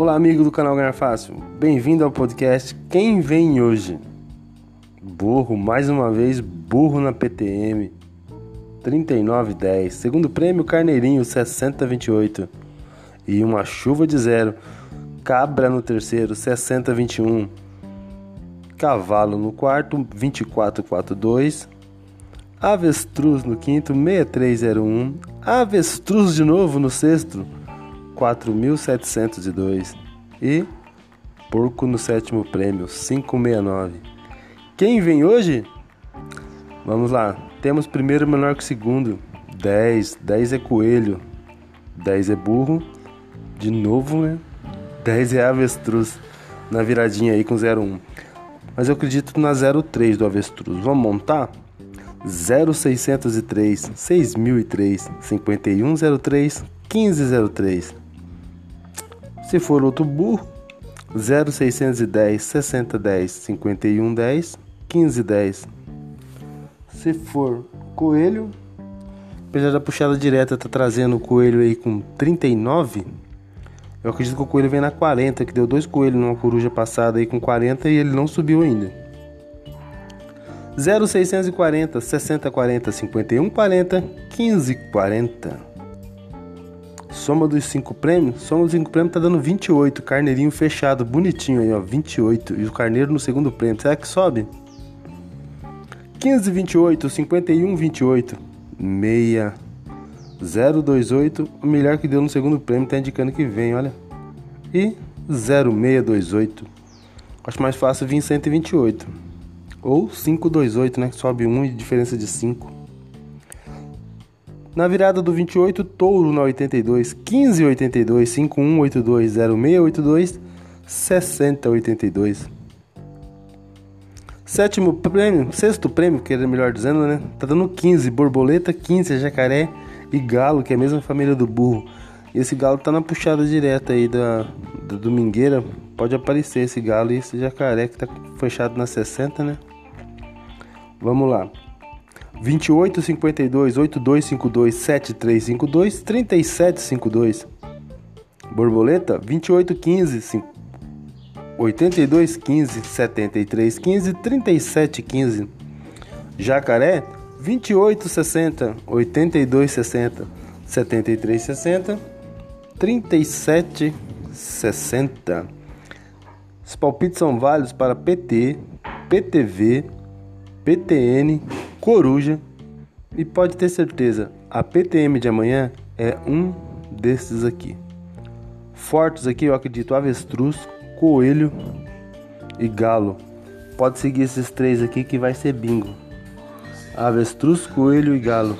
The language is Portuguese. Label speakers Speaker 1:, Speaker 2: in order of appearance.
Speaker 1: Olá, amigo do canal Ganhar Fácil. Bem-vindo ao podcast Quem Vem Hoje? Burro, mais uma vez, burro na PTM. 39,10. Segundo prêmio, Carneirinho, 60,28. E uma chuva de zero. Cabra no terceiro, 60,21. Cavalo no quarto, 24,42. Avestruz no quinto, 6301. Avestruz de novo no sexto, 4.702 e Porco no sétimo prêmio, 569. Quem vem hoje? Vamos lá. Temos primeiro menor que segundo, 10. 10 é coelho, 10 é burro. De novo, né? 10 é avestruz. Na viradinha aí com 01. Mas eu acredito na 03 do avestruz. Vamos montar? 0603 6003 5103 1503 se for outro burro, 0610 6010 5110 1510. Se for coelho, apesar da puxada direta tá trazendo o coelho aí com 39, eu acredito que o coelho vem na 40, que deu dois coelhos numa coruja passada aí com 40 e ele não subiu ainda. 0640 6040 5140 1540 Soma dos cinco prêmios, soma dos cinco prêmios tá dando 28. Carneirinho fechado, bonitinho aí, ó, 28. E o carneiro no segundo prêmio. Será que sobe? 15, 28, 51, 28, 6, 028. O melhor que deu no segundo prêmio tá indicando que vem, olha. E 0628. Acho mais fácil vir 128. Ou 528, né? Sobe 1 e diferença de 5. Na virada do 28, Touro na 82, 1582, 5182, 0682, 6082. Sétimo prêmio, sexto prêmio, que era melhor dizendo, né? Tá dando 15, borboleta, 15, jacaré e galo, que é a mesma família do burro. Esse galo tá na puxada direta aí da, da domingueira. Pode aparecer esse galo e esse jacaré que tá fechado na 60, né? Vamos lá. 28 52 8252 7352 3752. Borboleta 28 15 82 15 73 15 37 15. Jacaré 28 60 82 60 73 60 37 60. Os palpites são válidos para PT, PTV, PTN coruja e pode ter certeza, a PTM de amanhã é um desses aqui. Fortes aqui eu acredito avestruz, coelho e galo. Pode seguir esses três aqui que vai ser bingo. Avestruz, coelho e galo.